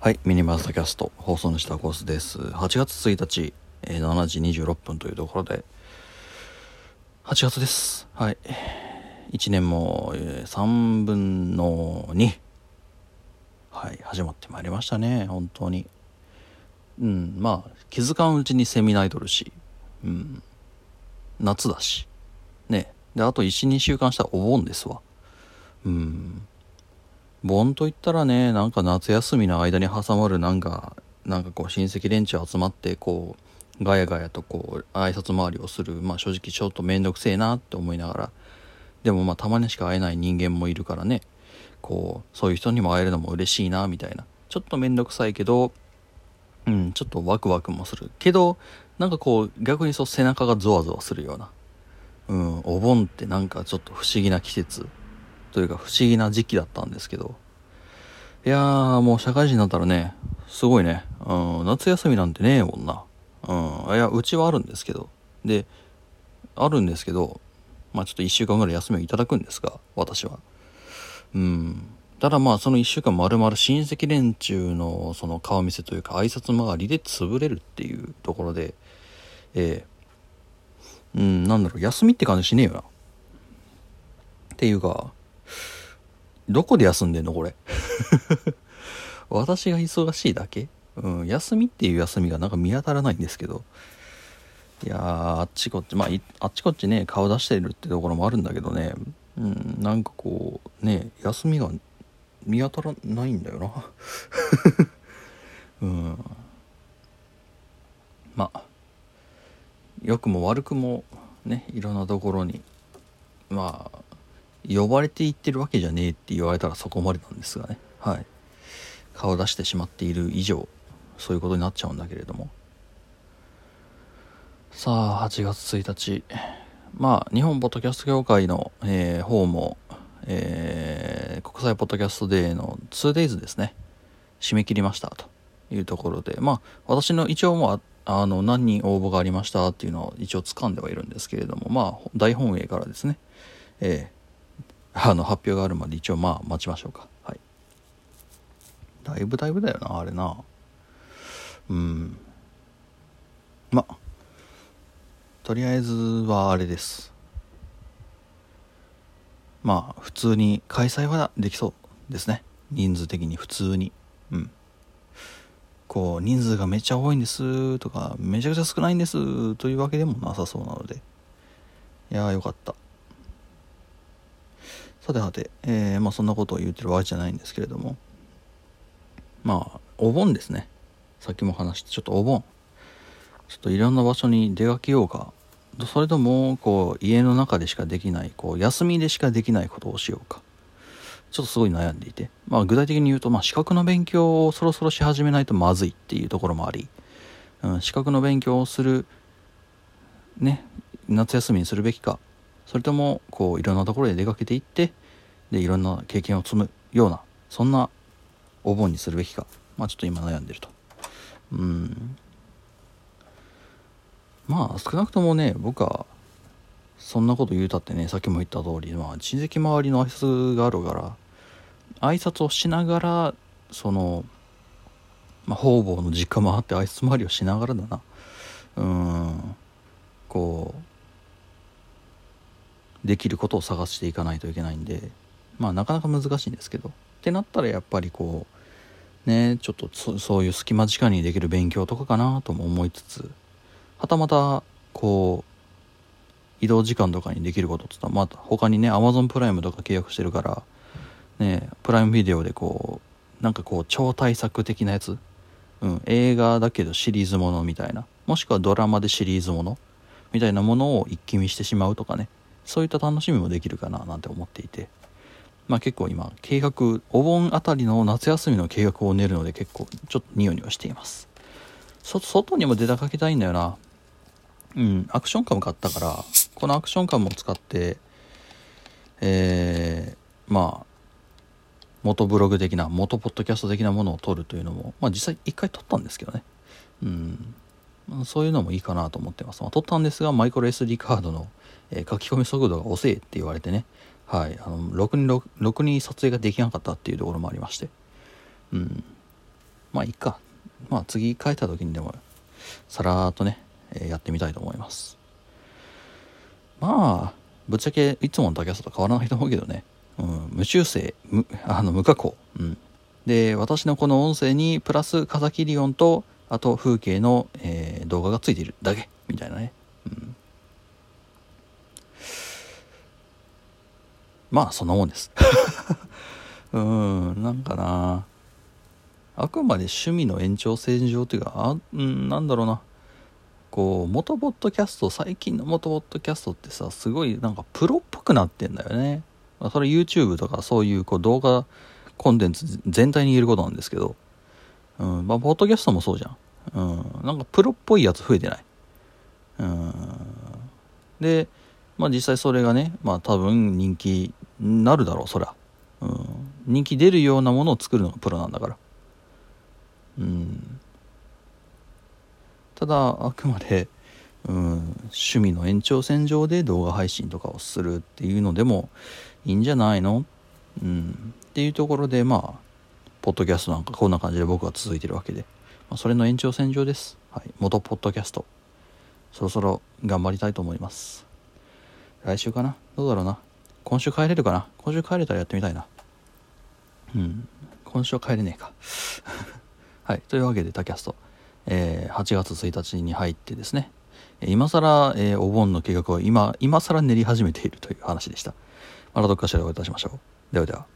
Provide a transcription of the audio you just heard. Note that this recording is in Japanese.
はい、ミニマスタキャスト放送の下コースです。8月1日、えー7時26分というところで、8月です。はい。1年も、えー3分の2。はい、始まってまいりましたね、本当に。うん、まあ、気づかんうちにセミナイトルし、うん、夏だし、ね。で、あと1、2週間したらお盆ですわ。うん。盆といったらねなんか夏休みの間に挟まるなんかなんかこう親戚連中集まってこうガヤガヤとこう挨拶回りをするまあ正直ちょっと面倒くせえなって思いながらでもまあたまにしか会えない人間もいるからねこうそういう人にも会えるのも嬉しいなみたいな。ちょっと面倒くさいけどうんちょっとワクワクもするけどなんかこう逆にそう背中がゾワゾワするような。うんお盆ってなんかちょっと不思議な季節。というか不思議な時期だったんですけど。いやーもう社会人になったらねすごいね、うん、夏休みなんてねえもんな。うんいやうちはあるんですけど。であるんですけどまあちょっと1週間ぐらい休みをいただくんですが私は。うん。ただまあその1週間まるまる親戚連中のその顔見せというか挨拶回りで潰れるっていうところでええ。うんなんだろう休みって感じしねえよな。っていうかどこで休んでんのこれ？私が忙しいだけ？うん休みっていう休みがなんか見当たらないんですけど。いやーあっちこっちまああっちこっちね顔出してるってところもあるんだけどね。うんなんかこうね休みが見当たらないんだよな。うん。まあ良くも悪くもねいろんなところにまあ呼ばれていってるわけじゃねえって言われたらそこまでなんですがね。はい。顔出してしまっている以上そういうことになっちゃうんだけれども。さあ8月1日。まあ日本ポッドキャスト協会の、えー方も、えー国際ポッドキャストデーの 2days ですね。締め切りましたというところで。まあ私の一応もうあの何人応募がありましたっていうのを一応掴んではいるんですけれどもまあ大本営からですね。えーあの発表があるまで一応まあ待ちましょうか。はい。だいぶだいぶだよなあれな。うん。まとりあえずはあれです。まあ普通に開催はできそうですね。人数的に普通に。うん。こう人数がめっちゃ多いんですとかめちゃくちゃ少ないんですというわけでもなさそうなので。いやーよかった。さてはて、えーまあそんなことを言ってるわけじゃないんですけれども。まあお盆ですね。さっきも話してちょっとお盆。ちょっといろんな場所に出かけようか。それともこう家の中でしかできないこう休みでしかできないことをしようか。ちょっとすごい悩んでいて、まあ、具体的に言うと、まあ、資格の勉強をそろそろし始めないとまずいっていうところもあり、うん、資格の勉強をするね夏休みにするべきか。それともこういろんなところで出かけていってでいろんな経験を積むようなそんなお盆にするべきか。まあちょっと今悩んでると。うん。まあ少なくともね僕はそんなこと言うたってねさっきも言った通りまあ親戚周りの挨拶があるから挨拶をしながらそのまあ方々の実家回って挨拶回りをしながらだな。うん。こうできることを探していかないといけないんでまあなかなか難しいんですけど。ってなったらやっぱりこうねちょっとそそういう隙間時間にできる勉強とかかなとも思いつつはたまたこう移動時間とかにできることって言ったらまた他にね Amazon プライムとか契約してるからねプライムビデオでこうなんかこう超大作的なやつ。うん、映画だけどシリーズものみたいな。もしくはドラマでシリーズものみたいなものを一気見してしまうとかね。そういった楽しみもできるかななんて思っていて。まあ結構今計画お盆あたりの夏休みの計画を練るので結構ちょっとニヨニヨしています。外にも出かけたいんだよな。うんアクションカム買ったからこのアクションカムを使ってえー、まあ元ブログ的な元ポッドキャスト的なものを撮るというのも、まあ、実際一回撮ったんですけどね。うん。そういうのもいいかなと思ってます、まあ、撮ったんですがマイクロ SD カードの、えー書き込み速度が遅いって言われてね。はい。あのろくにろくに撮影ができなかったっていうところもありまして。うん。まあいいか。まあ次帰った時にでもさらーっとね、えーやってみたいと思います。まあぶっちゃけいつものキャストと変わらないと思うけどね、うん、無修正無 あの無加工、うん、で私のこの音声にプラスカザキリオンとあと風景の、えー動画がついているだけみたいなね、うん、まあそんなもんです。うんなんかな。あくまで趣味の延長線上っていうかあうんなんだろうな。こう元ポッドキャスト最近の元ポッドキャストってさすごいなんかプロっぽくなってんだよね、まあ、それ YouTube とかそういうこう動画コンテンツ全体に言えることなんですけど、うん。まあ、ポッドキャストもそうじゃん、うん、なんかプロっぽいやつ増えてない、うん、で、まあ、実際それがねまあ多分人気になるだろうそりゃ、うん、人気出るようなものを作るのがプロなんだから。うん。ただあくまで、うん、趣味の延長線上で動画配信とかをするっていうのでもいいんじゃないの、うん、っていうところでまあポッドキャストなんかこんな感じで僕は続いてるわけで、まあ、それの延長線上です、はい、元ポッドキャスト。そろそろ頑張りたいと思います。来週かな？どうだろうな？今週帰れるかな？今週帰れたらやってみたいな。うん。今週は帰れねえか。はい。というわけでタキャスト。えー8月1日に入ってですね、今更、えーお盆の計画を今、今更練り始めているという話でした。またどっかしらお会いいたしましょう。ではでは。